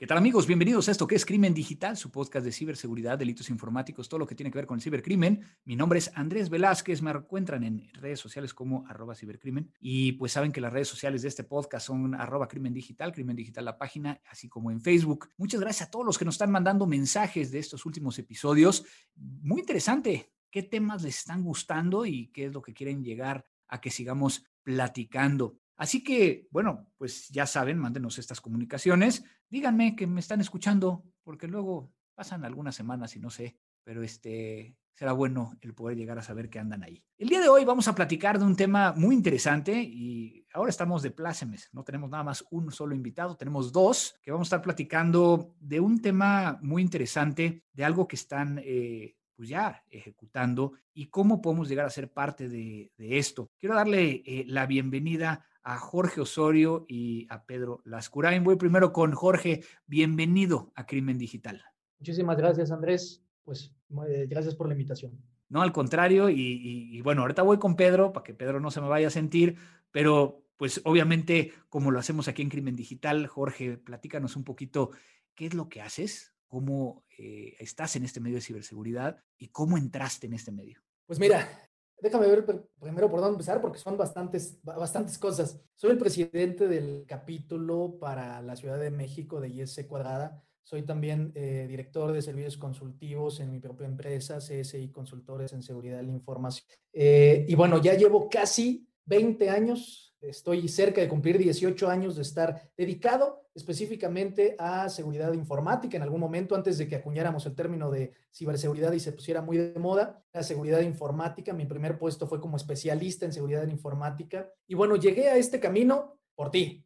¿Qué tal amigos? Bienvenidos a esto que es Crimen Digital, su podcast de ciberseguridad, delitos informáticos, todo lo que tiene que ver con el cibercrimen. Mi nombre es Andrés Velázquez, me encuentran en redes sociales como arroba cibercrimen y pues saben que las redes sociales de este podcast son arroba crimen digital, crimen digital la página, así como en Facebook. Muchas gracias a todos los que nos están mandando mensajes de estos últimos episodios. Muy interesante, qué temas les están gustando y qué es lo que quieren llegar a que sigamos platicando. Así que, bueno, pues ya saben, mándenos estas comunicaciones. Díganme que me están escuchando, porque luego pasan algunas semanas y no sé, pero este será bueno el poder llegar a saber que andan ahí. El día de hoy vamos a platicar de un tema muy interesante y ahora estamos de plácemes. No tenemos nada más un solo invitado, tenemos dos que vamos a estar platicando de un tema muy interesante, de algo que están eh, pues ya ejecutando y cómo podemos llegar a ser parte de, esto. Quiero darle eh, la bienvenida a Jorge Osorio y a Pedro Lascurain. Voy primero con Jorge. Bienvenido a Crimen Digital. Muchísimas gracias, Andrés. Pues eh, gracias por la invitación. No, al contrario. Y, bueno, ahorita voy con Pedro para que Pedro no se me vaya a sentir, pero pues obviamente como lo hacemos aquí en Crimen Digital, Jorge, platícanos un poquito qué es lo que haces, cómo eh, estás en este medio de ciberseguridad y cómo entraste en este medio. Pues mira, Déjame ver primero por dónde empezar, porque son bastantes, bastantes cosas. Soy el presidente del capítulo para la Ciudad de México de IS Cuadrada. Soy también eh, director de servicios consultivos en mi propia empresa, CSI Consultores en Seguridad de la Información. Eh, y bueno, ya llevo casi 20 años Estoy cerca de cumplir 18 años de estar dedicado específicamente a seguridad informática. En algún momento, antes de que acuñáramos el término de ciberseguridad y se pusiera muy de moda, la seguridad informática. Mi primer puesto fue como especialista en seguridad informática. Y bueno, llegué a este camino por ti.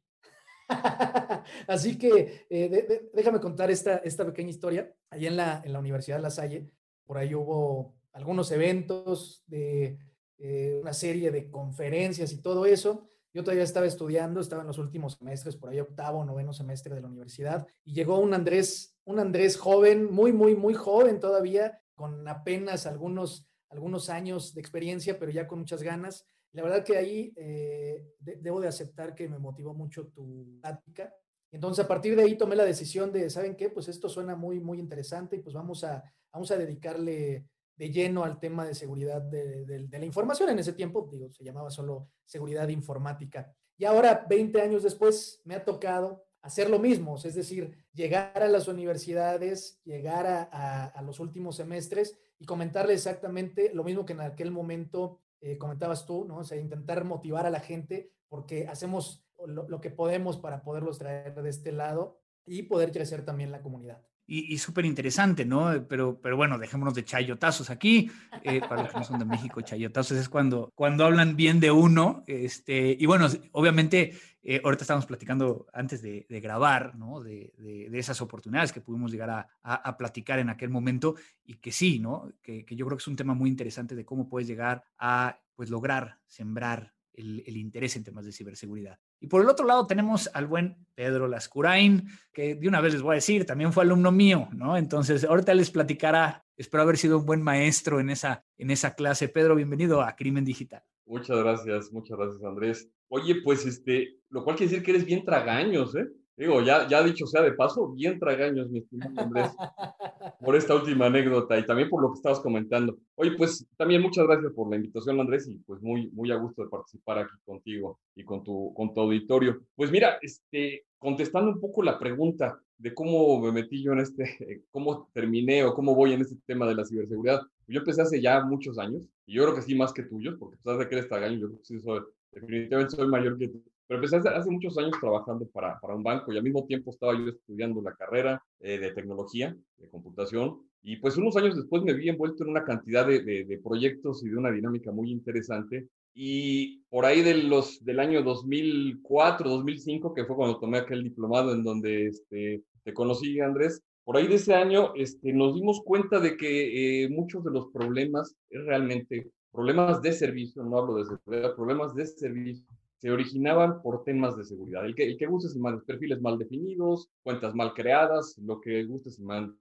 Así que eh, déjame contar esta, esta pequeña historia. Allí en la, en la Universidad de La Salle, por ahí hubo algunos eventos de eh, una serie de conferencias y todo eso. Yo todavía estaba estudiando, estaba en los últimos semestres, por ahí octavo, noveno semestre de la universidad, y llegó un Andrés, un Andrés joven, muy, muy, muy joven todavía, con apenas algunos, algunos años de experiencia, pero ya con muchas ganas. La verdad que ahí eh, debo de aceptar que me motivó mucho tu plática. Entonces, a partir de ahí tomé la decisión de, ¿saben qué? Pues esto suena muy, muy interesante y pues vamos a, vamos a dedicarle de lleno al tema de seguridad de, la información. En ese tiempo, digo, se llamaba solo seguridad informática. Y ahora, 20 años después, me ha tocado hacer lo mismo, es decir, llegar a las universidades, llegar a, los últimos semestres y comentarle exactamente lo mismo que en aquel momento eh, comentabas tú, ¿no? O sea, intentar motivar a la gente porque hacemos lo que podemos para poderlos traer de este lado y poder crecer también la comunidad y, súper interesante, ¿no? Pero, pero bueno, dejémonos de chayotazos aquí. Eh, para los que no son de México, chayotazos es cuando, cuando hablan bien de uno. Este, y bueno, obviamente, eh, ahorita estamos platicando antes de, grabar, ¿no? De, de, esas oportunidades que pudimos llegar a, a, platicar en aquel momento y que sí, ¿no? Que, que yo creo que es un tema muy interesante de cómo puedes llegar a, pues, lograr sembrar el, interés en temas de ciberseguridad. Y por el otro lado tenemos al buen Pedro Lascurain, que de una vez les voy a decir, también fue alumno mío, ¿no? Entonces, ahorita les platicará, espero haber sido un buen maestro en esa, en esa clase. Pedro, bienvenido a Crimen Digital. Muchas gracias, muchas gracias, Andrés. Oye, pues, este, lo cual quiere decir que eres bien tragaños, ¿eh? Digo, ya, ya dicho sea de paso, bien tragaños, mi estimado Andrés, por esta última anécdota y también por lo que estabas comentando. Oye, pues también muchas gracias por la invitación, Andrés, y pues muy, muy a gusto de participar aquí contigo y con tu, con tu auditorio. Pues mira, este, contestando un poco la pregunta de cómo me metí yo en este, cómo terminé o cómo voy en este tema de la ciberseguridad. Yo empecé hace ya muchos años, y yo creo que sí más que tuyos, porque sabes de que eres tragaño, yo creo que sí soy, definitivamente soy mayor que tú pero empecé hace, muchos años trabajando para, para, un banco y al mismo tiempo estaba yo estudiando la carrera eh, de tecnología, de computación. Y pues unos años después me vi envuelto en una cantidad de, de, proyectos y de una dinámica muy interesante. Y por ahí de los, del año 2004, 2005, que fue cuando tomé aquel diplomado en donde este, te conocí, Andrés, por ahí de ese año este, nos dimos cuenta de que eh, muchos de los problemas es realmente problemas de servicio, no hablo de seguridad, problemas de servicio se originaban por temas de seguridad. El que, el que gustes y mal, perfiles mal definidos, cuentas mal creadas, lo que gustes y mandes.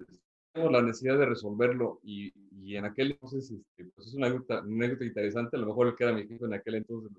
La necesidad de resolverlo y, y en aquel entonces, este, pues es una anécdota, interesante, a lo mejor el que era mi jefe en aquel entonces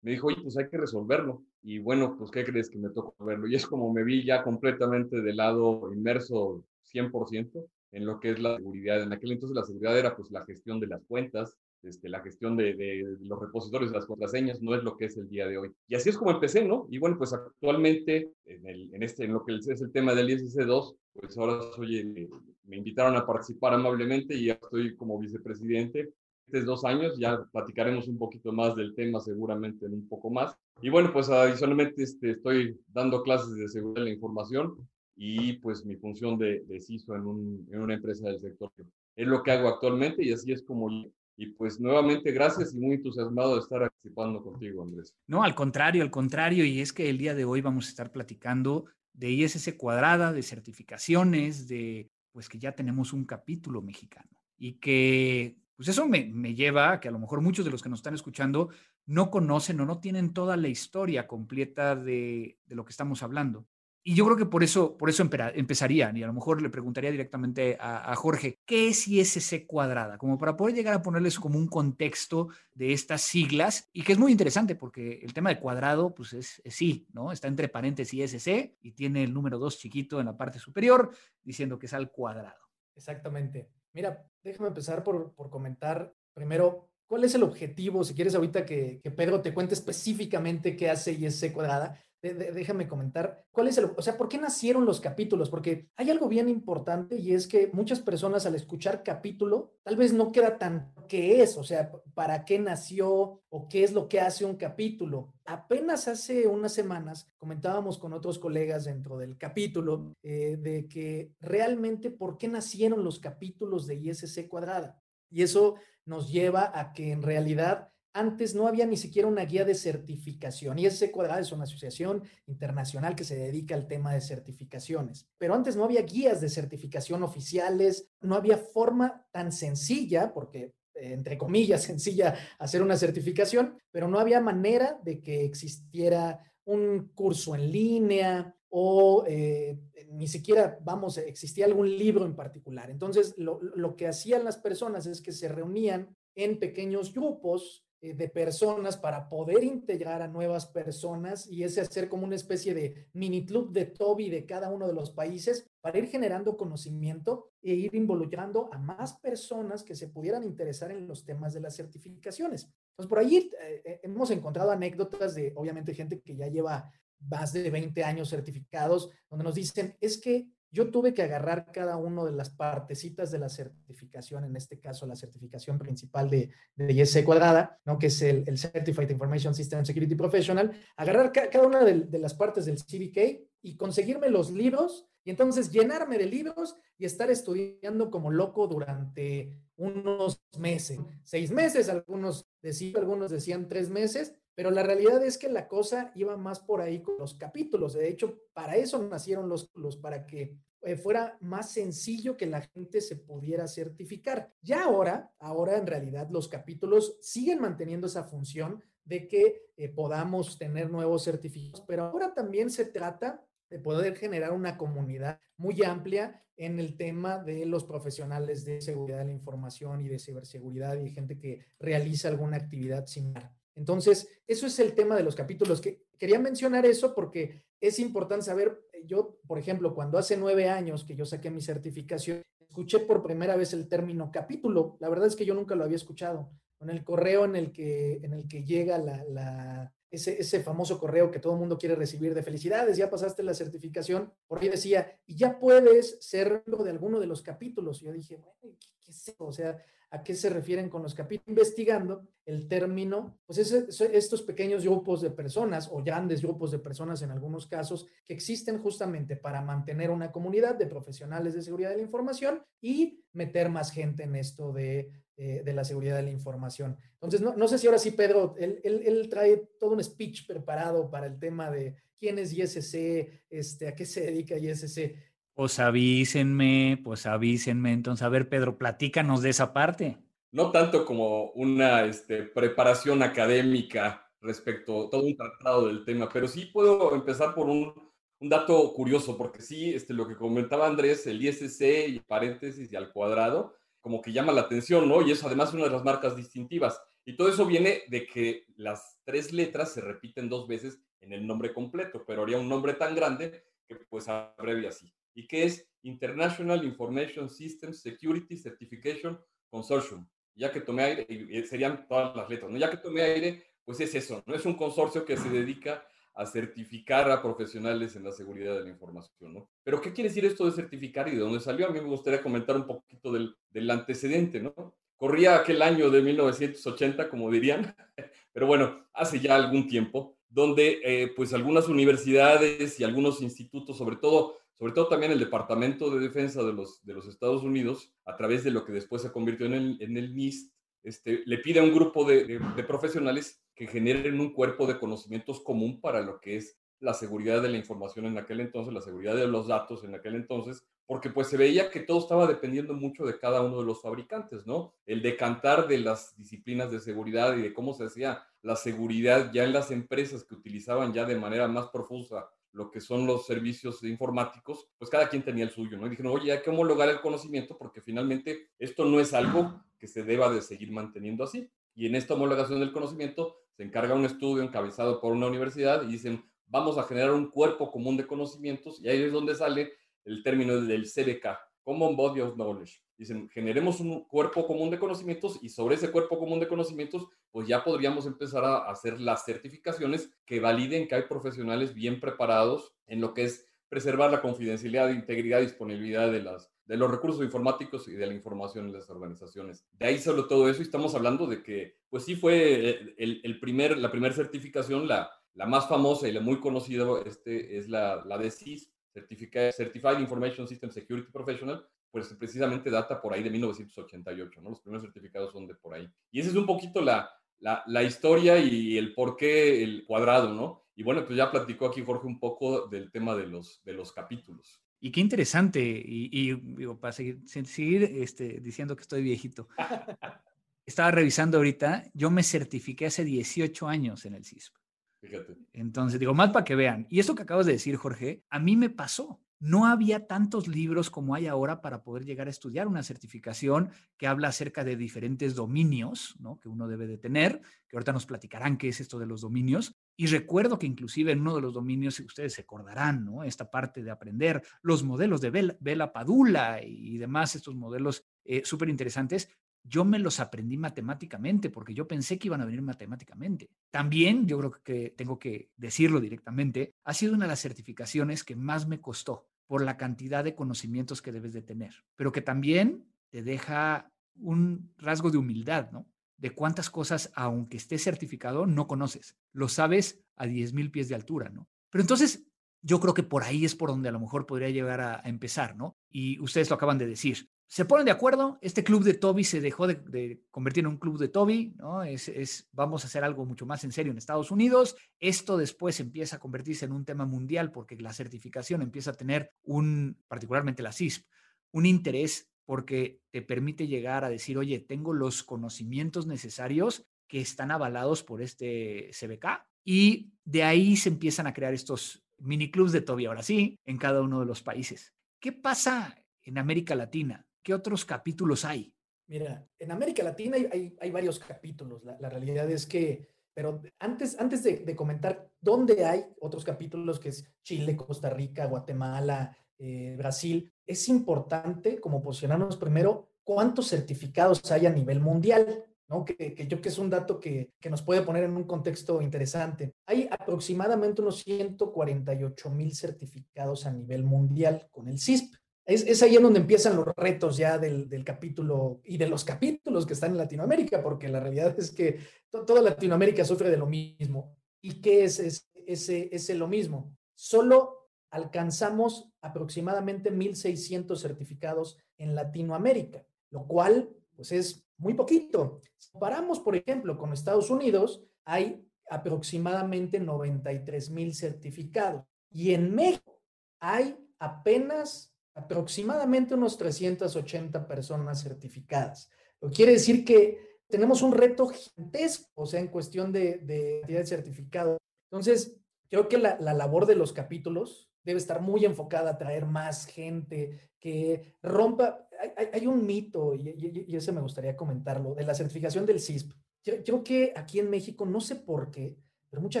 me dijo, oye, pues hay que resolverlo. Y bueno, pues ¿qué crees que me tocó verlo? Y es como me vi ya completamente de lado inmerso 100% en lo que es la seguridad. En aquel entonces la seguridad era pues la gestión de las cuentas, este, la gestión de, de, los repositorios de las contraseñas, no es lo que es el día de hoy. Y así es como empecé, ¿no? Y bueno, pues actualmente en, el, en, este, en lo que es el tema del ISC2, pues ahora soy, me, invitaron a participar amablemente y ya estoy como vicepresidente estos dos años, ya platicaremos un poquito más del tema seguramente en un poco más. Y bueno, pues adicionalmente este, estoy dando clases de seguridad de la información y pues mi función de, de CISO en, un, en una empresa del sector. Es lo que hago actualmente y así es como y pues nuevamente gracias y muy entusiasmado de estar participando contigo, Andrés. No, al contrario, al contrario, y es que el día de hoy vamos a estar platicando de ISS cuadrada, de certificaciones, de pues que ya tenemos un capítulo mexicano y que pues eso me, me lleva a que a lo mejor muchos de los que nos están escuchando no conocen o no tienen toda la historia completa de, de lo que estamos hablando. Y yo creo que por eso, por eso empezaría, y a lo mejor le preguntaría directamente a, Jorge, ¿qué es ISC cuadrada? Como para poder llegar a ponerles como un contexto de estas siglas, y que es muy interesante porque el tema de cuadrado, pues es, sí, ¿no? Está entre paréntesis ISC y tiene el número 2 chiquito en la parte superior diciendo que es al cuadrado. Exactamente. Mira, déjame empezar por, por comentar primero ¿Cuál es el objetivo? Si quieres ahorita que, que, Pedro te cuente específicamente qué hace ISC cuadrada, déjame comentar, ¿cuál es el, o sea, por qué nacieron los capítulos? Porque hay algo bien importante y es que muchas personas al escuchar capítulo, tal vez no queda tan qué es, o sea, para qué nació o qué es lo que hace un capítulo. Apenas hace unas semanas comentábamos con otros colegas dentro del capítulo eh, de que realmente por qué nacieron los capítulos de ISC cuadrada. Y eso nos lleva a que en realidad antes no había ni siquiera una guía de certificación y ese cuadrado es una asociación internacional que se dedica al tema de certificaciones. Pero antes no había guías de certificación oficiales, no había forma tan sencilla, porque eh, entre comillas sencilla hacer una certificación, pero no había manera de que existiera un curso en línea o eh, ni siquiera, vamos, existía algún libro en particular. Entonces, lo, lo que hacían las personas es que se reunían en pequeños grupos de personas para poder integrar a nuevas personas y ese hacer como una especie de mini club de Toby de cada uno de los países para ir generando conocimiento e ir involucrando a más personas que se pudieran interesar en los temas de las certificaciones. Entonces, por ahí eh, eh, hemos encontrado anécdotas de, obviamente, gente que ya lleva más de 20 años certificados, donde nos dicen, es que yo tuve que agarrar cada una de las partecitas de la certificación, en este caso la certificación principal de, de cuadrada, ¿no? que es el, Certified Information System Security Professional, agarrar cada una de, las partes del CDK y conseguirme los libros y entonces llenarme de libros y estar estudiando como loco durante unos meses, seis meses, algunos decían, algunos decían tres meses, pero la realidad es que la cosa iba más por ahí con los capítulos. De hecho, para eso nacieron los, los para que eh, fuera más sencillo que la gente se pudiera certificar. Ya ahora, ahora en realidad los capítulos siguen manteniendo esa función de que eh, podamos tener nuevos certificados, pero ahora también se trata de poder generar una comunidad muy amplia en el tema de los profesionales de seguridad de la información y de ciberseguridad y gente que realiza alguna actividad similar. Entonces, eso es el tema de los capítulos. Que quería mencionar eso porque es importante saber, eh, yo, por ejemplo, cuando hace nueve años que yo saqué mi certificación, escuché por primera vez el término capítulo. La verdad es que yo nunca lo había escuchado. En el correo en el que, en el que llega la, ese, ese, famoso correo que todo el mundo quiere recibir de felicidades, ya pasaste la certificación, por ahí decía, y ya puedes ser de alguno de los capítulos. Y yo dije, bueno, ¿qué, qué es? O sea, a qué se refieren con los capítulos, investigando el término, pues es, estos pequeños grupos de personas o grandes grupos de personas en algunos casos que existen justamente para mantener una comunidad de profesionales de seguridad de la información y meter más gente en esto de, eh, de la seguridad de la información. Entonces, no, no sé si ahora sí, Pedro, él, él, trae todo un speech preparado para el tema de quién es ISC, este, a qué se dedica ISC. Pues avísenme, pues avísenme. Entonces, a ver, Pedro, platícanos de esa parte. No tanto como una este, preparación académica respecto a todo un tratado del tema, pero sí puedo empezar por un, dato curioso, porque sí, este, lo que comentaba Andrés, el ISC y paréntesis y al cuadrado, como que llama la atención, ¿no? Y es además una de las marcas distintivas. Y todo eso viene de que las tres letras se repiten dos veces en el nombre completo, pero haría un nombre tan grande que pues abrevia así. ¿Y qué es International Information Systems Security Certification Consortium? Ya que tomé aire, serían todas las letras, ¿no? Ya que tomé aire, pues es eso, ¿no? Es un consorcio que se dedica a certificar a profesionales en la seguridad de la información, ¿no? Pero ¿qué quiere decir esto de certificar y de dónde salió? A mí me gustaría comentar un poquito del, del antecedente, ¿no? Corría aquel año de 1980, como dirían, pero bueno, hace ya algún tiempo, donde eh, pues algunas universidades y algunos institutos, sobre todo, sobre todo también el Departamento de Defensa de los, de los Estados Unidos, a través de lo que después se convirtió en el, en el NIST, este, le pide a un grupo de, de, profesionales que generen un cuerpo de conocimientos común para lo que es la seguridad de la información en aquel entonces, la seguridad de los datos en aquel entonces, porque pues se veía que todo estaba dependiendo mucho de cada uno de los fabricantes, ¿no? El decantar de las disciplinas de seguridad y de cómo se hacía la seguridad ya en las empresas que utilizaban ya de manera más profusa lo que son los servicios informáticos, pues cada quien tenía el suyo, ¿no? Y dijeron, oye, hay que homologar el conocimiento porque finalmente esto no es algo que se deba de seguir manteniendo así. Y en esta homologación del conocimiento se encarga un estudio encabezado por una universidad y dicen, vamos a generar un cuerpo común de conocimientos y ahí es donde sale el término del CDK, Common Body of Knowledge. Dicen, generemos un cuerpo común de conocimientos y sobre ese cuerpo común de conocimientos, pues ya podríamos empezar a hacer las certificaciones que validen que hay profesionales bien preparados en lo que es preservar la confidencialidad, integridad disponibilidad de, las, de los recursos informáticos y de la información en las organizaciones. De ahí solo todo eso y estamos hablando de que, pues sí fue el, el primer, la primera certificación, la, la más famosa y la muy conocida este, es la, la de CIS, Certified Information System Security Professional, pues precisamente data por ahí de 1988, ¿no? Los primeros certificados son de por ahí. Y esa es un poquito la, la, la historia y el por qué el cuadrado, ¿no? Y bueno, pues ya platicó aquí Jorge un poco del tema de los, de los capítulos. Y qué interesante, y, y digo, para seguir, seguir este, diciendo que estoy viejito. Estaba revisando ahorita, yo me certifiqué hace 18 años en el CISP. Fíjate. Entonces, digo, más para que vean. Y esto que acabas de decir, Jorge, a mí me pasó. No había tantos libros como hay ahora para poder llegar a estudiar una certificación que habla acerca de diferentes dominios ¿no? que uno debe de tener, que ahorita nos platicarán qué es esto de los dominios. Y recuerdo que inclusive en uno de los dominios, ustedes se acordarán, ¿no? Esta parte de aprender los modelos de Vela, Padula y demás, estos modelos eh, súper interesantes, yo me los aprendí matemáticamente porque yo pensé que iban a venir matemáticamente. También, yo creo que tengo que decirlo directamente, ha sido una de las certificaciones que más me costó por la cantidad de conocimientos que debes de tener, pero que también te deja un rasgo de humildad, ¿no? De cuántas cosas, aunque estés certificado, no conoces. Lo sabes a 10.000 pies de altura, ¿no? Pero entonces, yo creo que por ahí es por donde a lo mejor podría llegar a, a empezar, ¿no? Y ustedes lo acaban de decir se ponen de acuerdo, este club de Toby se dejó de, convertir en un club de Toby, ¿no? Es, vamos a hacer algo mucho más en serio en Estados Unidos. Esto después empieza a convertirse en un tema mundial porque la certificación empieza a tener un, particularmente la CISP, un interés porque te permite llegar a decir, oye, tengo los conocimientos necesarios que están avalados por este CBK y de ahí se empiezan a crear estos mini clubs de Toby, ahora sí, en cada uno de los países. ¿Qué pasa en América Latina? ¿Qué otros capítulos hay? Mira, en América Latina hay, varios capítulos. La, la, realidad es que, pero antes, antes de, de, comentar dónde hay otros capítulos, que es Chile, Costa Rica, Guatemala, eh, Brasil, es importante como posicionarnos primero cuántos certificados hay a nivel mundial. ¿no? Que, que, yo que es un dato que, que, nos puede poner en un contexto interesante. Hay aproximadamente unos 148 mil certificados a nivel mundial con el CISP. Es, es, ahí en donde empiezan los retos ya del, del, capítulo y de los capítulos que están en Latinoamérica, porque la realidad es que to, toda Latinoamérica sufre de lo mismo. ¿Y qué es ese, ese, ese lo mismo? Solo alcanzamos aproximadamente 1.600 certificados en Latinoamérica, lo cual pues es muy poquito. Si comparamos, por ejemplo, con Estados Unidos, hay aproximadamente 93 mil certificados y en México hay apenas aproximadamente unos 380 personas certificadas. Lo quiere decir que tenemos un reto gigantesco, o sea, en cuestión de, de, de certificado. Entonces, creo que la, la, labor de los capítulos debe estar muy enfocada a traer más gente que rompa. Hay, un mito, y, y, y, ese me gustaría comentarlo, de la certificación del CISP. creo que aquí en México, no sé por qué, pero mucha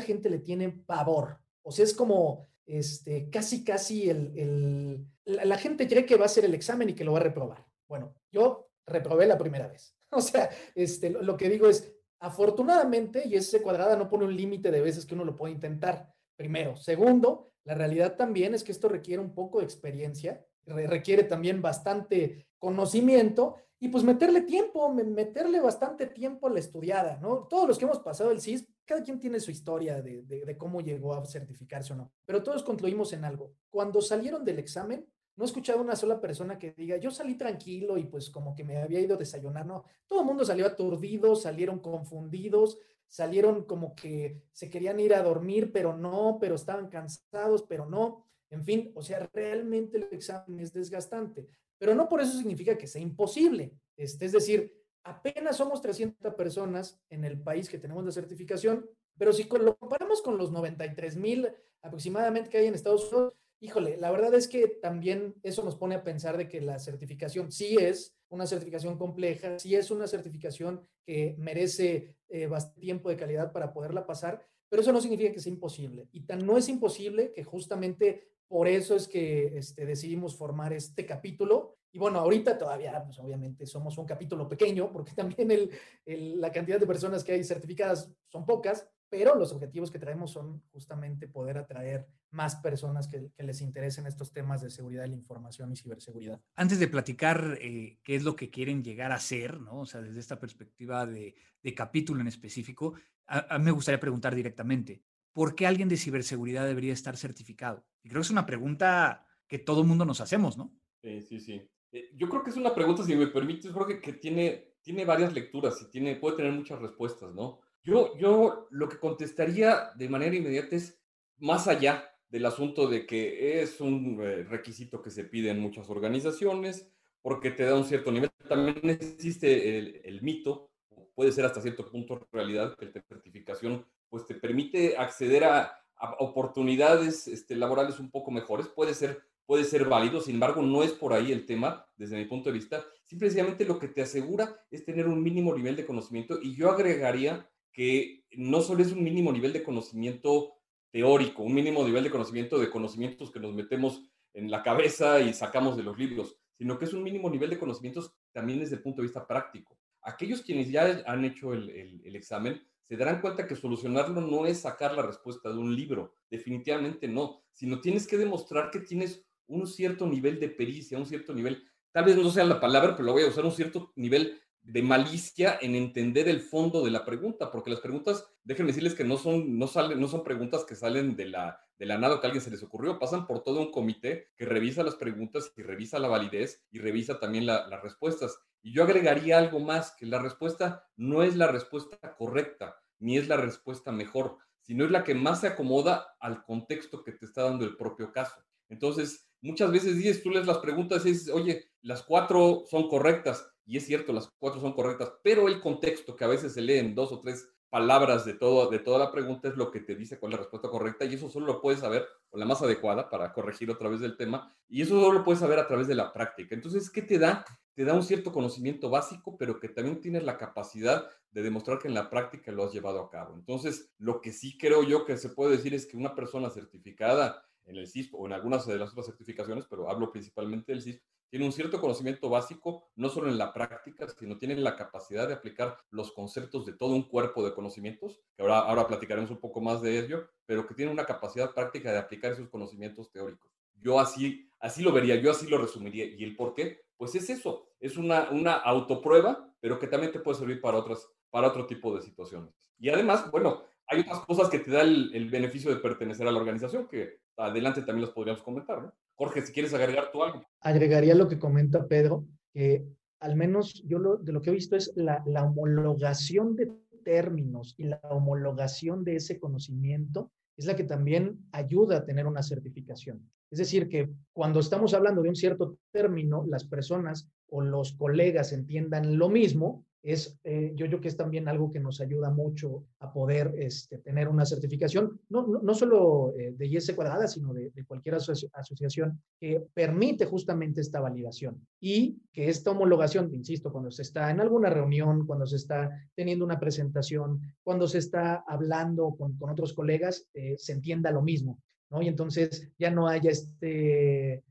gente le tiene pavor. O sea, es como este, casi, casi el, el la, gente cree que va a hacer el examen y que lo va a reprobar. Bueno, yo reprobé la primera vez. O sea, este, lo que digo es, afortunadamente, y ese cuadrada no pone un límite de veces que uno lo puede intentar, primero. Segundo, la realidad también es que esto requiere un poco de experiencia, requiere también bastante conocimiento y pues meterle tiempo, meterle bastante tiempo a la estudiada, ¿no? Todos los que hemos pasado el CIS, cada quien tiene su historia de, de, cómo llegó a certificarse o no, pero todos concluimos en algo. Cuando salieron del examen, no he escuchado una sola persona que diga, yo salí tranquilo y pues como que me había ido a desayunar, no, todo el mundo salió aturdido, salieron confundidos, salieron como que se querían ir a dormir, pero no, pero estaban cansados, pero no. En fin, o sea, realmente el examen es desgastante pero no por eso significa que sea imposible. Este, es decir, apenas somos 300 personas en el país que tenemos la certificación, pero si lo comparamos con los 93 mil aproximadamente que hay en Estados Unidos, híjole, la verdad es que también eso nos pone a pensar de que la certificación sí es una certificación compleja, sí es una certificación que merece eh, bastante tiempo de calidad para poderla pasar, pero eso no significa que sea imposible. Y tan no es imposible que justamente por eso es que este, decidimos formar este capítulo. Y bueno, ahorita todavía, pues obviamente somos un capítulo pequeño, porque también el, el, la cantidad de personas que hay certificadas son pocas, pero los objetivos que traemos son justamente poder atraer más personas que, que, les interesen estos temas de seguridad de la información y ciberseguridad. Antes de platicar eh, qué es lo que quieren llegar a ser, ¿no? O sea, desde esta perspectiva de, de capítulo en específico, a, a mí me gustaría preguntar directamente, ¿por qué alguien de ciberseguridad debería estar certificado? Y creo que es una pregunta que todo el mundo nos hacemos, ¿no? Sí, sí, sí. Eh, yo creo que es una pregunta, si me permites, creo que, tiene, tiene varias lecturas y tiene, puede tener muchas respuestas, ¿no? Yo, yo lo que contestaría de manera inmediata es, más allá del asunto de que es un eh, requisito que se pide en muchas organizaciones, porque te da un cierto nivel, también existe el, el mito, puede ser hasta cierto punto realidad, que la certificación pues te permite acceder a, a oportunidades este, laborales un poco mejores, puede ser, puede ser válido, sin embargo, no es por ahí el tema, desde mi punto de vista, simplemente lo que te asegura es tener un mínimo nivel de conocimiento. Y yo agregaría que no solo es un mínimo nivel de conocimiento teórico, un mínimo nivel de conocimiento de conocimientos que nos metemos en la cabeza y sacamos de los libros, sino que es un mínimo nivel de conocimientos también desde el punto de vista práctico. Aquellos quienes ya han hecho el, el, el examen se darán cuenta que solucionarlo no es sacar la respuesta de un libro, definitivamente no, sino tienes que demostrar que tienes un cierto nivel de pericia, un cierto nivel, tal vez no sea la palabra, pero lo voy a usar, un cierto nivel de malicia en entender el fondo de la pregunta, porque las preguntas, déjenme decirles que no son, no salen, no son preguntas que salen de la, de la nada que a alguien se les ocurrió, pasan por todo un comité que revisa las preguntas y revisa la validez y revisa también la, las respuestas. Y yo agregaría algo más, que la respuesta no es la respuesta correcta, ni es la respuesta mejor, sino es la que más se acomoda al contexto que te está dando el propio caso. Entonces, muchas veces dices, tú lees las preguntas y dices, oye, las cuatro son correctas, y es cierto, las cuatro son correctas, pero el contexto que a veces se lee en dos o tres palabras de, todo, de toda la pregunta es lo que te dice cuál es la respuesta correcta y eso solo lo puedes saber, o la más adecuada para corregir otra vez del tema, y eso solo lo puedes saber a través de la práctica. Entonces, ¿qué te da? Te da un cierto conocimiento básico, pero que también tienes la capacidad de demostrar que en la práctica lo has llevado a cabo. Entonces, lo que sí creo yo que se puede decir es que una persona certificada en el CISP o en algunas de las otras certificaciones, pero hablo principalmente del CISP, tiene un cierto conocimiento básico, no solo en la práctica, sino tiene la capacidad de aplicar los conceptos de todo un cuerpo de conocimientos, que ahora, ahora platicaremos un poco más de ello, pero que tiene una capacidad práctica de aplicar esos conocimientos teóricos. Yo así, así lo vería, yo así lo resumiría. ¿Y el por qué? Pues es eso, es una, una autoprueba, pero que también te puede servir para, otras, para otro tipo de situaciones. Y además, bueno, hay otras cosas que te da el beneficio de pertenecer a la organización, que adelante también las podríamos comentar, ¿no? Jorge, si quieres agregar tú algo. Agregaría lo que comenta Pedro, que al menos yo lo, de lo que he visto es la homologación de términos y la homologación de ese conocimiento es la que también ayuda a tener una certificación. Es decir, que cuando estamos hablando de un cierto término, las personas o los colegas entiendan lo mismo, es, eh, yo creo que es también algo que nos ayuda mucho a poder este, tener una certificación, no, no, no solo eh, de IS cuadrada, sino de, cualquier asociación que permite justamente esta validación y que esta homologación, insisto, cuando se está en alguna reunión, cuando se está teniendo una presentación, cuando se está hablando con, con otros colegas, eh, se entienda lo mismo, ¿no? Y entonces ya no haya este,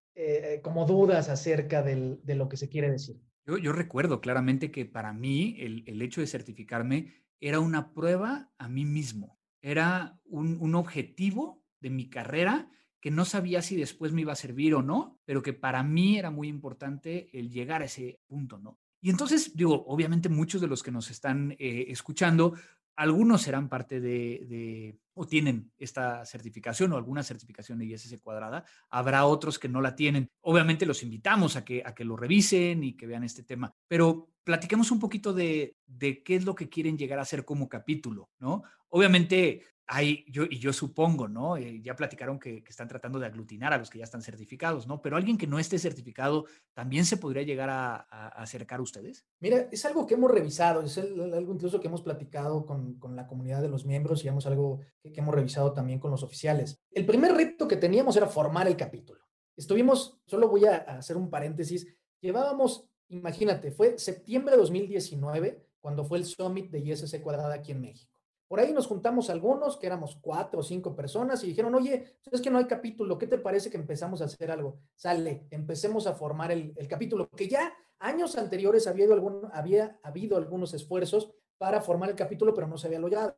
como dudas acerca del, de lo que se quiere decir. Yo, recuerdo claramente que para mí el, el, hecho de certificarme era una prueba a mí mismo, era un, un objetivo de mi carrera que no sabía si después me iba a servir o no, pero que para mí era muy importante el llegar a ese punto, ¿no? Y entonces, digo, obviamente muchos de los que nos están eh, escuchando algunos serán parte de, o tienen esta certificación o alguna certificación de ISS cuadrada. Habrá otros que no la tienen. Obviamente los invitamos a que, a que lo revisen y que vean este tema, pero platiquemos un poquito de, de qué es lo que quieren llegar a hacer como capítulo, ¿no? Obviamente hay, yo, y yo supongo, ¿no? Eh, ya platicaron que, están tratando de aglutinar a los que ya están certificados, ¿no? Pero alguien que no esté certificado, ¿también se podría llegar a, acercar a ustedes? Mira, es algo que hemos revisado, es algo incluso que hemos platicado con, con, la comunidad de los miembros y es algo que, que hemos revisado también con los oficiales. El primer reto que teníamos era formar el capítulo. Estuvimos, solo voy a hacer un paréntesis, llevábamos, imagínate, fue septiembre de 2019 cuando fue el summit de ISC cuadrada aquí en México. Por ahí nos juntamos algunos, que éramos cuatro o cinco personas, y dijeron, oye, es que no hay capítulo, ¿qué te parece que empezamos a hacer algo? Sale, empecemos a formar el, capítulo, que ya años anteriores había, algún, había habido algunos esfuerzos para formar el capítulo, pero no se había logrado.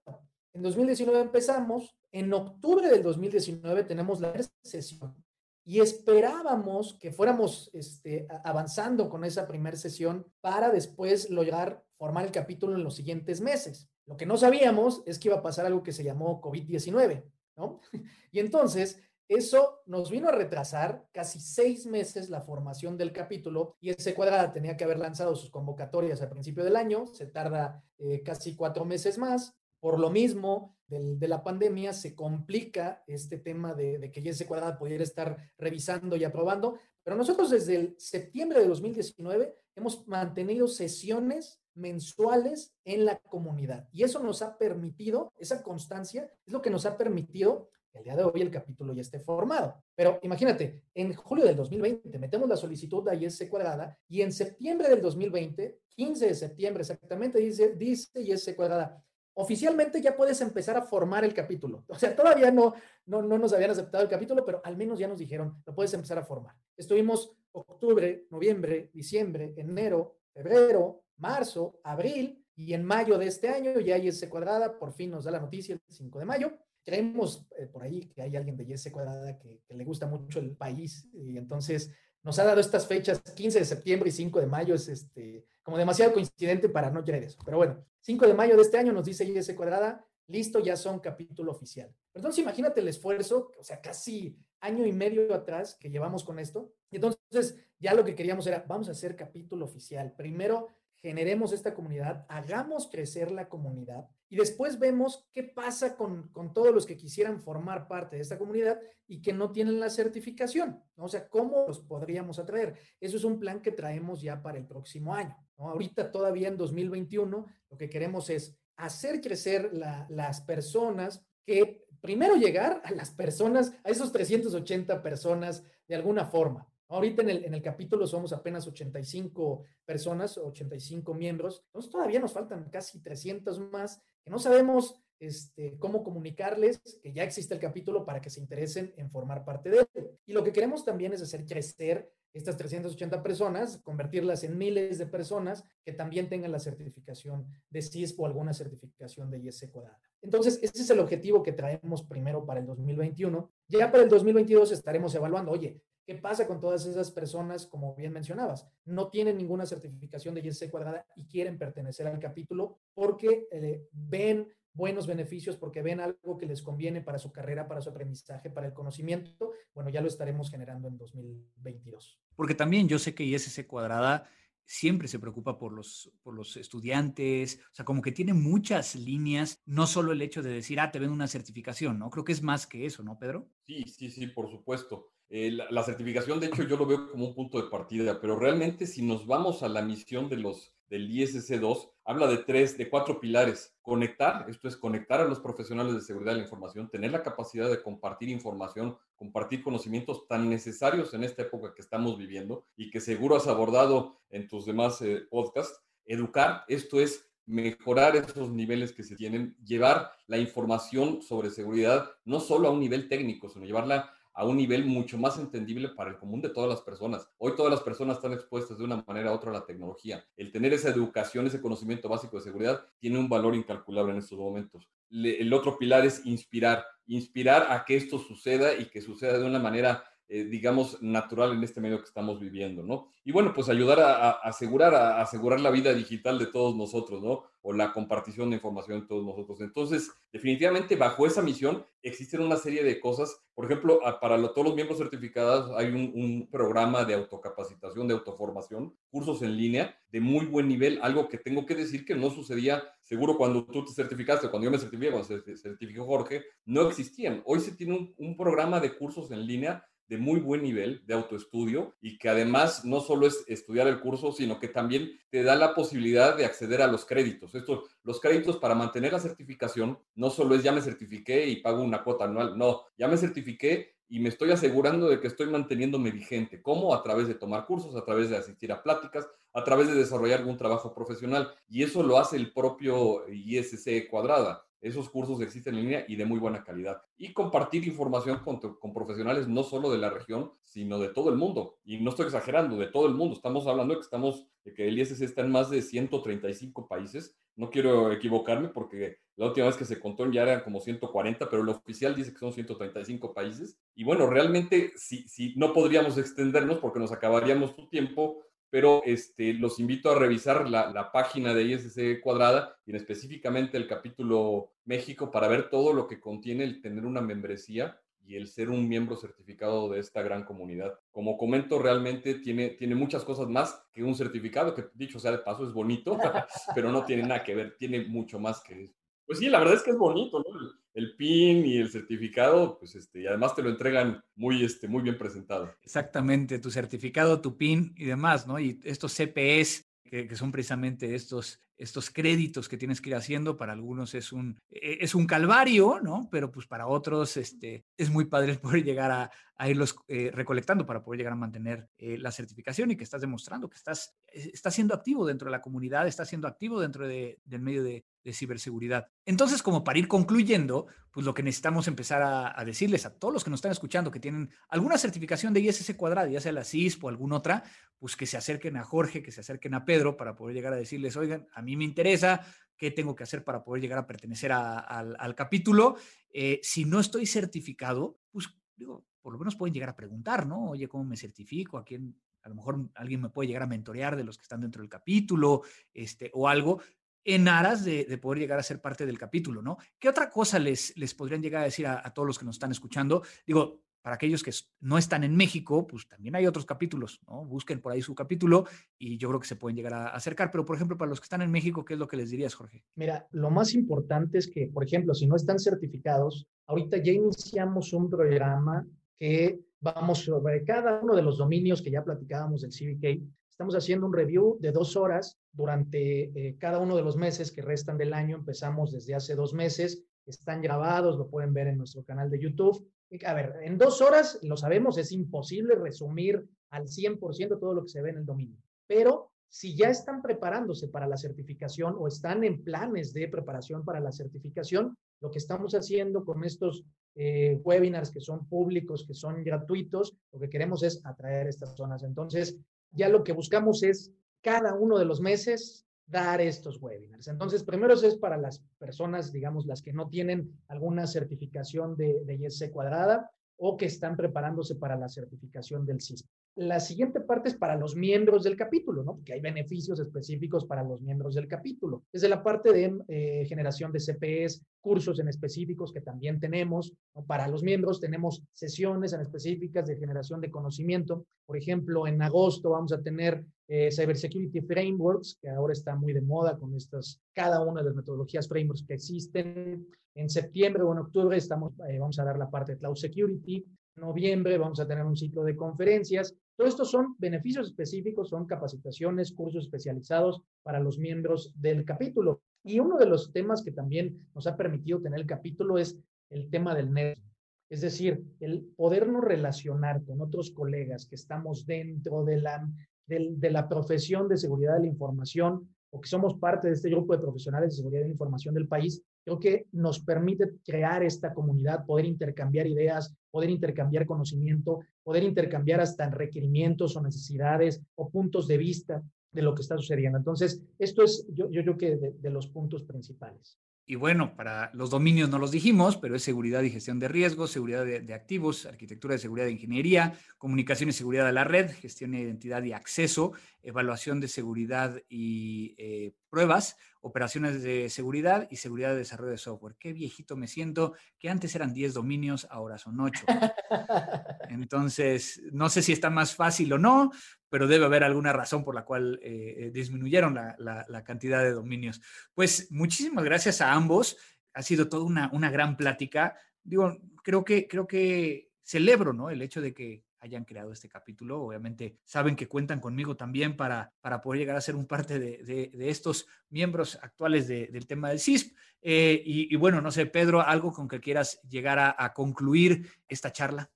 En 2019 empezamos, en octubre del 2019 tenemos la sesión y esperábamos que fuéramos este, avanzando con esa primera sesión para después lograr formar el capítulo en los siguientes meses. Lo que no sabíamos es que iba a pasar algo que se llamó COVID-19, ¿no? Y entonces eso nos vino a retrasar casi seis meses la formación del capítulo y ese cuadrada tenía que haber lanzado sus convocatorias al principio del año, se tarda eh, casi cuatro meses más. Por lo mismo, de la pandemia se complica este tema de, de que ese cuadrada pudiera estar revisando y aprobando, pero nosotros desde el septiembre de 2019 hemos mantenido sesiones mensuales en la comunidad. Y eso nos ha permitido, esa constancia es lo que nos ha permitido el día de hoy el capítulo ya esté formado. Pero imagínate, en julio del 2020 metemos la solicitud de IS cuadrada y en septiembre del 2020, 15 de septiembre exactamente, dice, dice IS cuadrada, oficialmente ya puedes empezar a formar el capítulo. O sea, todavía no, no, no nos habían aceptado el capítulo, pero al menos ya nos dijeron, lo puedes empezar a formar. Estuvimos octubre, noviembre, diciembre, enero, febrero, marzo, abril y en mayo de este año ya IS Cuadrada por fin nos da la noticia el 5 de mayo. Creemos eh, por ahí que hay alguien de IS Cuadrada que, le gusta mucho el país y entonces nos ha dado estas fechas 15 de septiembre y 5 de mayo es este como demasiado coincidente para no querer eso. Pero bueno, 5 de mayo de este año nos dice IS Cuadrada, listo, ya son capítulo oficial. Entonces imagínate el esfuerzo, o sea, casi año y medio atrás que llevamos con esto. Y entonces ya lo que queríamos era, vamos a hacer capítulo oficial. Primero generemos esta comunidad, hagamos crecer la comunidad y después vemos qué pasa con, todos los que quisieran formar parte de esta comunidad y que no tienen la certificación, o sea, cómo los podríamos atraer. Eso es un plan que traemos ya para el próximo año. Ahorita todavía en 2021 lo que queremos es hacer crecer las personas que primero llegar a las personas, a esos 380 personas de alguna forma. Ahorita en el, en el capítulo somos apenas 85 personas, 85 miembros, entonces todavía nos faltan casi 300 más que no sabemos este, cómo comunicarles que ya existe el capítulo para que se interesen en formar parte de él. Y lo que queremos también es hacer crecer estas 380 personas, convertirlas en miles de personas que también tengan la certificación de CISP o alguna certificación de cuadrada. Entonces, ese es el objetivo que traemos primero para el 2021. Ya para el 2022 estaremos evaluando, oye, ¿Qué pasa con todas esas personas, como bien mencionabas? No tienen ninguna certificación de ISC cuadrada y quieren pertenecer al capítulo porque eh, ven buenos beneficios, porque ven algo que les conviene para su carrera, para su aprendizaje, para el conocimiento. Bueno, ya lo estaremos generando en 2022. Porque también yo sé que ISC cuadrada siempre se preocupa por los, por los estudiantes, o sea, como que tiene muchas líneas, no solo el hecho de decir, ah, te ven una certificación, ¿no? Creo que es más que eso, ¿no, Pedro? Sí, sí, sí, por supuesto. Eh, la, certificación, de hecho, yo lo veo como un punto de partida, pero realmente si nos vamos a la misión de los, del ISC 2 habla de tres, de cuatro pilares. Conectar, esto es conectar a los profesionales de seguridad de la información, tener la capacidad de compartir información, compartir conocimientos tan necesarios en esta época que estamos viviendo y que seguro has abordado en tus demás eh, podcasts. Educar, esto es mejorar esos niveles que se tienen, llevar la información sobre seguridad no solo a un nivel técnico, sino llevarla a un nivel mucho más entendible para el común de todas las personas. Hoy todas las personas están expuestas de una manera u otra a la tecnología. El tener esa educación, ese conocimiento básico de seguridad, tiene un valor incalculable en estos momentos. el otro pilar es inspirar, inspirar a que esto suceda y que suceda de una manera eh, digamos, natural en este medio que estamos viviendo, ¿no? Y bueno, pues ayudar a, asegurar, asegurar la vida digital de todos nosotros, ¿no? O la compartición de información de todos nosotros. Entonces, definitivamente bajo esa misión existen una serie de cosas. Por ejemplo, para todos los miembros certificados hay un, programa de autocapacitación, de autoformación, cursos en línea de muy buen nivel, algo que tengo que decir que no sucedía seguro cuando tú te certificaste, cuando yo me certifiqué, cuando se certificó Jorge, no existían. Hoy se tiene un programa de cursos en línea de muy buen nivel de autoestudio y que además no solo es estudiar el curso, sino que también te da la posibilidad de acceder a los créditos. Estos, los créditos para mantener la certificación no solo es ya me certifiqué y pago una cuota anual, no, ya me certifiqué y me estoy asegurando de que estoy manteniéndome vigente. ¿Cómo? A través de tomar cursos, a través de asistir a pláticas, a través de desarrollar algún trabajo profesional. Y eso lo hace el propio ISC cuadrada. Esos cursos existen en línea y de muy buena calidad. Y compartir información con, con, profesionales no solo de la región, sino de todo el mundo. Y no estoy exagerando, de todo el mundo. Estamos hablando de que, estamos, que el ISS está en más de 135 países. No quiero equivocarme porque la última vez que se contó ya eran como 140, pero el oficial dice que son 135 países. Y bueno, realmente si, si no podríamos extendernos porque nos acabaríamos tu tiempo pero este, los invito a revisar la, página de ISC Cuadrada y específicamente el capítulo México para ver todo lo que contiene el tener una membresía y el ser un miembro certificado de esta gran comunidad. Como comento, realmente tiene, tiene muchas cosas más que un certificado, que dicho sea de paso es bonito, pero no tiene nada que ver, tiene mucho más que eso. Pues sí, la verdad es que es bonito, ¿no? El PIN y el certificado, pues este, y además te lo entregan muy, este, muy bien presentado. Exactamente, tu certificado, tu PIN y demás, ¿no? Y estos CPS, que, que son precisamente estos, estos créditos que tienes que ir haciendo, para algunos es un, e, es un calvario, ¿no? Pero pues para otros este, es muy padre poder llegar a, a irlos eh, recolectando para poder llegar a mantener eh, la certificación y que estás demostrando que estás, eh, estás siendo activo dentro de la comunidad, estás siendo activo dentro de, del medio de, ciberseguridad. Entonces, como para ir concluyendo, pues lo que necesitamos empezar a, decirles a todos los que nos están escuchando que tienen alguna certificación de ISS cuadrado, ya sea la CISP o alguna otra, pues que se acerquen a Jorge, que se acerquen a Pedro para poder llegar a decirles, oigan, a mí me interesa, qué tengo que hacer para poder llegar a pertenecer al, capítulo. Eh, si no estoy certificado, pues digo, por lo menos pueden llegar a preguntar, ¿no? Oye, ¿cómo me certifico? ¿A quién? A lo mejor alguien me puede llegar a mentorear de los que están dentro del capítulo, este, o algo, en aras de, de poder llegar a ser parte del capítulo, ¿no? ¿Qué otra cosa les, les podrían llegar a decir a todos los que nos están escuchando? Digo, para aquellos que no están en México, pues también hay otros capítulos, ¿no? Busquen por ahí su capítulo y yo creo que se pueden llegar a acercar. Pero, por ejemplo, para los que están en México, ¿qué es lo que les dirías, Jorge? Mira, lo más importante es que, por ejemplo, si no están certificados, ahorita ya iniciamos un programa que vamos sobre cada uno de los dominios que ya platicábamos del CBK. Estamos haciendo un review de dos horas durante eh, cada uno de los meses que restan del año. Empezamos desde hace dos meses. Están grabados, lo pueden ver en nuestro canal de YouTube a ver, en dos horas, lo sabemos, es imposible resumir al 100% todo lo que se ve en el dominio, pero si ya están preparándose para la certificación o están en planes de preparación para la certificación, lo que estamos haciendo con estos eh, webinars que son públicos, que son gratuitos, lo que queremos es atraer estas zonas. Entonces, ya lo que buscamos es cada uno de los meses dar estos webinars. Entonces, primero es para las personas, digamos, las que no tienen alguna certificación de, de ISC cuadrada o que están preparándose para la certificación del CISP. La siguiente parte es para los miembros del capítulo, ¿no? Porque hay beneficios específicos para los miembros del capítulo. Desde la parte de eh, generación de CPS, cursos en específicos que también tenemos. ¿no? Para los miembros tenemos sesiones en específicas de generación de conocimiento. Por ejemplo, en agosto vamos a tener eh, Cybersecurity Frameworks, que ahora está muy de moda con estas, cada una de las metodologías frameworks que existen. En septiembre o en octubre estamos, eh, vamos a dar la parte de Cloud Security. En noviembre vamos a tener un ciclo de conferencias Todo esto son beneficios específicos, son capacitaciones, cursos especializados para los miembros del capítulo. Y uno de los temas que también nos ha permitido tener el capítulo es el tema del network. Es decir, el podernos relacionar con otros colegas que estamos dentro de la, de la profesión de seguridad de la información o que somos parte de este grupo de profesionales de seguridad de la información del país, creo que nos permite crear esta comunidad, poder intercambiar ideas, poder intercambiar conocimiento, poder intercambiar hasta requerimientos o necesidades o puntos de vista de lo que está sucediendo. Entonces, esto es, yo, yo creo que de los puntos principales. Y bueno, para los dominios no los dijimos, pero es seguridad y gestión de riesgos, seguridad de, activos, arquitectura de seguridad de ingeniería, comunicación y seguridad de la red, gestión de identidad y acceso, evaluación de seguridad y eh, pruebas, operaciones de seguridad y seguridad de desarrollo de software. Qué viejito me siento, que antes eran 10 dominios, ahora son 8. Entonces, no sé si está más fácil o no, pero debe haber alguna razón por la cual eh, disminuyeron la, cantidad de dominios. Pues muchísimas gracias a ambos. Ha sido toda una, una gran plática. Digo, creo que, creo que celebro ¿no? el hecho de que hayan creado este capítulo. Obviamente saben que cuentan conmigo también para, para poder llegar a ser un parte de, estos miembros actuales del tema del CISP. Eh, y, bueno, no sé, Pedro, algo con que quieras llegar a, concluir esta charla.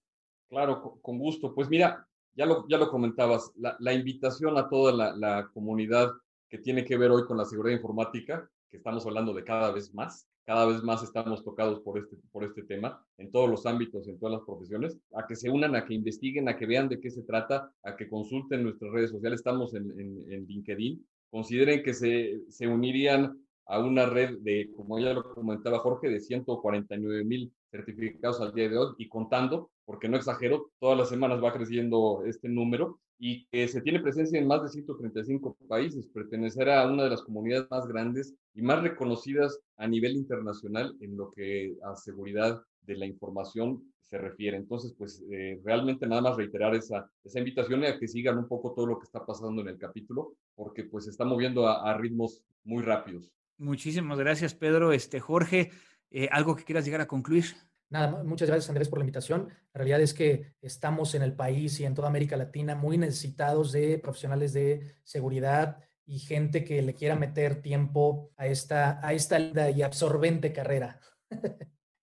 Claro, con gusto. Pues mira, ya lo, ya lo comentabas, la, invitación a toda la comunidad que tiene que ver hoy con la seguridad informática, que estamos hablando de cada vez más, cada vez más estamos tocados por este, por este tema en todos los ámbitos, en todas las profesiones, a que se unan, a que investiguen, a que vean de qué se trata, a que consulten nuestras redes sociales. Estamos en, en, LinkedIn. Consideren que se, se unirían a una red de, como ya lo comentaba Jorge, de 149 mil certificados al día de hoy y contando, porque no exagero, todas las semanas va creciendo este número y que se tiene presencia en más de 135 países, pertenecer a una de las comunidades más grandes y más reconocidas a nivel internacional en lo que a seguridad de la información se refiere. Entonces, pues eh, realmente nada más reiterar esa, esa invitación a que sigan un poco todo lo que está pasando en el capítulo, porque pues se está moviendo a, ritmos muy rápidos. Muchísimas gracias, Pedro. Este, Jorge, eh, ¿algo que quieras llegar a concluir? Nada, muchas gracias Andrés por la invitación. La realidad es que estamos en el país y en toda América Latina muy necesitados de profesionales de seguridad y gente que le quiera meter tiempo a esta, a esta linda y absorbente carrera.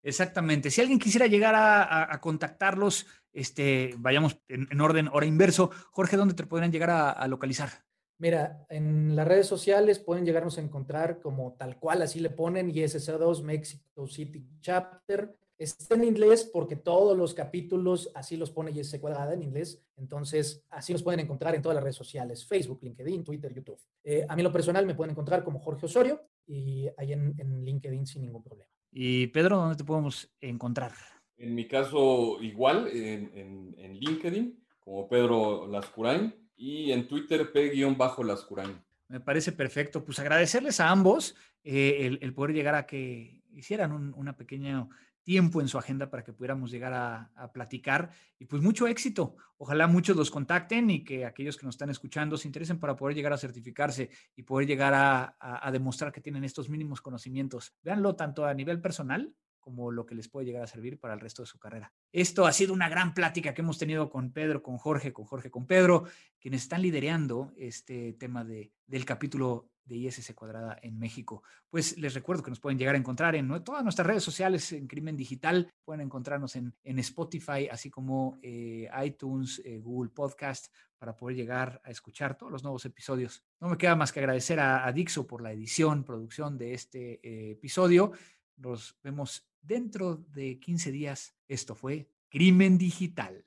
Exactamente. Si alguien quisiera llegar a, contactarlos, este, vayamos en, orden hora inverso. Jorge, ¿dónde te podrían llegar a, localizar? Mira, en las redes sociales pueden llegarnos a encontrar como tal cual, así le ponen ISC2 Mexico City Chapter. Está en inglés porque todos los capítulos así los pone ISC cuadrada en inglés. Entonces, así los pueden encontrar en todas las redes sociales, Facebook, LinkedIn, Twitter, YouTube. Eh, a mí lo personal me pueden encontrar como Jorge Osorio y ahí en, en LinkedIn sin ningún problema. Y Pedro, ¿dónde te podemos encontrar? En mi caso, igual, en, en, LinkedIn, como Pedro Lascurain, y en Twitter, P-Lascurain. Me parece perfecto. Pues agradecerles a ambos eh, el, poder llegar a que hicieran un, una pequeña tiempo en su agenda para que pudiéramos llegar a, platicar. Y pues mucho éxito. Ojalá muchos los contacten y que aquellos que nos están escuchando se interesen para poder llegar a certificarse y poder llegar a, demostrar que tienen estos mínimos conocimientos. Véanlo tanto a nivel personal como lo que les puede llegar a servir para el resto de su carrera. Esto ha sido una gran plática que hemos tenido con Pedro, con Jorge, con Jorge, con Pedro, quienes están liderando este tema de, del capítulo de ISC Cuadrada en México. Pues les recuerdo que nos pueden llegar a encontrar en todas nuestras redes sociales en Crimen Digital. Pueden encontrarnos en, Spotify, así como eh, iTunes, eh, Google Podcast, para poder llegar a escuchar todos los nuevos episodios. No me queda más que agradecer a, Dixo por la edición, producción de este eh, episodio. Nos vemos dentro de 15 días. Esto fue Crimen Digital.